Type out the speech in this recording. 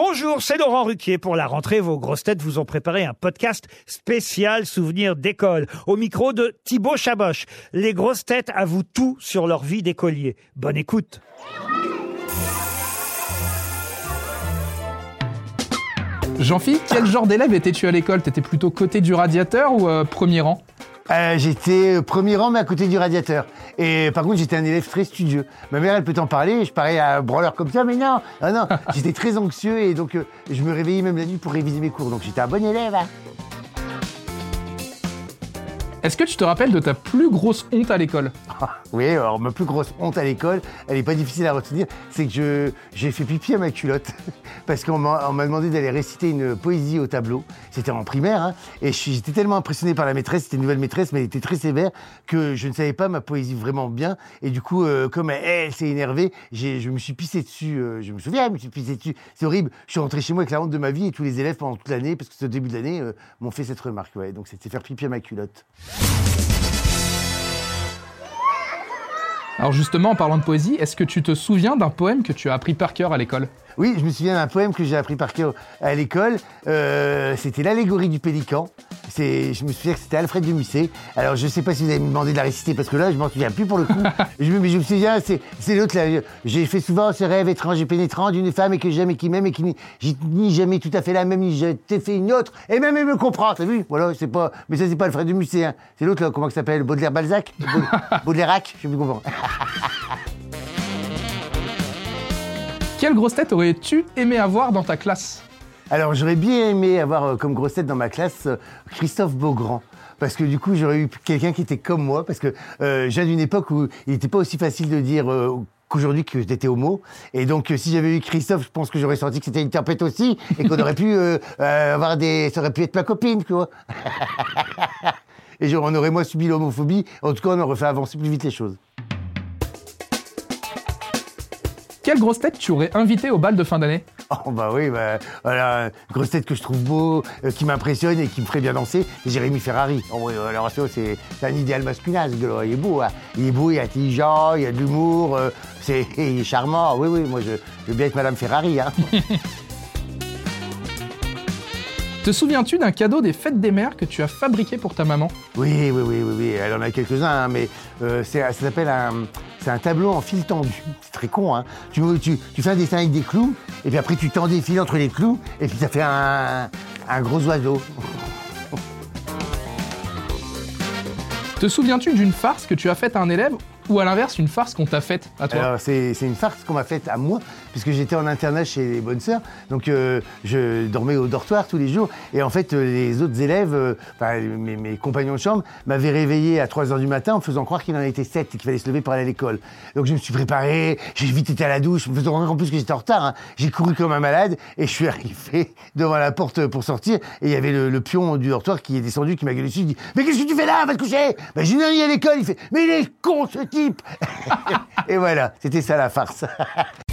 Bonjour, c'est Laurent Ruquier. Pour la rentrée, vos grosses têtes vous ont préparé un podcast spécial souvenir d'école. Au micro de Thibaut Chaboch. Les grosses têtes avouent tout sur leur vie d'écolier. Bonne écoute. Jean-Philippe, quel genre d'élève étais-tu à l'école? T'étais plutôt côté du radiateur ou euh, premier rang? Euh, j'étais premier rang, mais à côté du radiateur. Et par contre, j'étais un élève très studieux. Ma mère, elle peut t'en parler. Je parais à un branleur comme ça, mais non, ah non. j'étais très anxieux et donc euh, je me réveillais même la nuit pour réviser mes cours. Donc j'étais un bon élève. hein. Est-ce que tu te rappelles de ta plus grosse honte à l'école Ah, Oui, alors ma plus grosse honte à l'école, elle est pas difficile à retenir, c'est que j'ai fait pipi à ma culotte parce qu'on m'a demandé d'aller réciter une poésie au tableau. C'était en primaire, hein, et j'étais tellement impressionné par la maîtresse, c'était une nouvelle maîtresse, mais elle était très sévère que je ne savais pas ma poésie vraiment bien. Et du coup, euh, comme elle, s'est énervée, je me suis pissé dessus. euh, je me souviens, je me suis pissé dessus. C'est horrible. Je suis rentré chez moi avec la honte de ma vie et tous les élèves pendant toute l'année, parce que ce début de l'année, euh, m'ont fait cette remarque. Ouais, donc c'était faire pipi à ma culotte. Alors justement, en parlant de poésie, est-ce que tu te souviens d'un poème que tu as appris par cœur à l'école? Oui, je me souviens d'un poème que j'ai appris par cœur à l'école. Euh, c'était l'allégorie du pélican. C'est, je me souviens que c'était Alfred de Musset. Alors, je ne sais pas si vous allez me demander de la réciter parce que là, je m'en souviens plus pour le coup. je, me- mais je me souviens, c'est, c'est l'autre là. J'ai fait souvent ce rêve étrange et pénétrant d'une femme et que j'aime et qui m'aime et qui ni jamais tout à fait la même, ni j'ai t'ai fait une autre. Et même elle me comprend, t'as vu? Voilà, c'est pas, mais ça, c'est pas Alfred de Musset. hein. C'est l'autre là, comment ça s'appelle? Baudelaire Balzac? Baud- Baudelaire-Rac Je sais plus comment. Quelle grosse tête aurais-tu aimé avoir dans ta classe? Alors j'aurais bien aimé avoir euh, comme grosse tête dans ma classe euh, Christophe Beaugrand. Parce que du coup, j'aurais eu quelqu'un qui était comme moi. Parce que euh, j'ai d'une époque où il n'était pas aussi facile de dire euh, qu'aujourd'hui que j'étais homo. Et donc, si j'avais eu Christophe, je pense que j'aurais senti que c'était une tempête aussi. Et qu'on aurait pu avoir des... Ça aurait pu être ma copine, tu vois. et genre, on aurait moins subi l'homophobie. En tout cas, on aurait fait avancer plus vite les choses. Quelle grosse tête tu aurais invité au bal de fin d'année? Oh bah oui, bah, voilà, une grosse tête que je trouve beau, euh, qui m'impressionne et qui me ferait bien danser, c'est Jérémy Ferrari. Oh oui, alors ça, c'est un idéal masculin, ce gars-là. Il est beau, hein. Il est beau, il est intelligent, il a de l'humour, euh, c'est, il est charmant. Oui, oui, moi, je, je veux bien être Madame Ferrari, hein. Te souviens-tu d'un cadeau des fêtes des mères que tu as fabriqué pour ta maman? Oui, oui, oui, oui, oui, elle en a quelques-uns, hein, mais euh, ça s'appelle un, c'est un tableau en fil tendu. C'est très con, hein. Tu, fais un dessin avec des clous, et puis après tu tends des fils entre les clous, et puis ça fait un gros oiseau. Te souviens-tu d'une farce que tu as faite à un élève ou à l'inverse une farce qu'on t'a faite à toi c'est une farce qu'on m'a faite à moi, puisque j'étais en internat chez les bonnes sœurs. Donc, euh, je dormais au dortoir tous les jours. Et en fait, euh, les autres élèves, euh, mes, compagnons de chambre, m'avaient réveillé à 3 h du matin en me faisant croire qu'il en était 7 et qu'il fallait se lever pour aller à l'école. Donc, je me suis préparé, j'ai vite été à la douche, me faisant en plus que j'étais en retard. hein. J'ai couru comme un malade et je suis arrivé devant la porte pour sortir. Et il y avait le, pion du dortoir qui est descendu, qui m'a gueulé dessus. Il dit Mais qu'est-ce que tu fais là? Va te coucher ben, J'ai dit Non, il est à l'école. Il fait Mais il est con ce Et voilà, c'était ça la farce.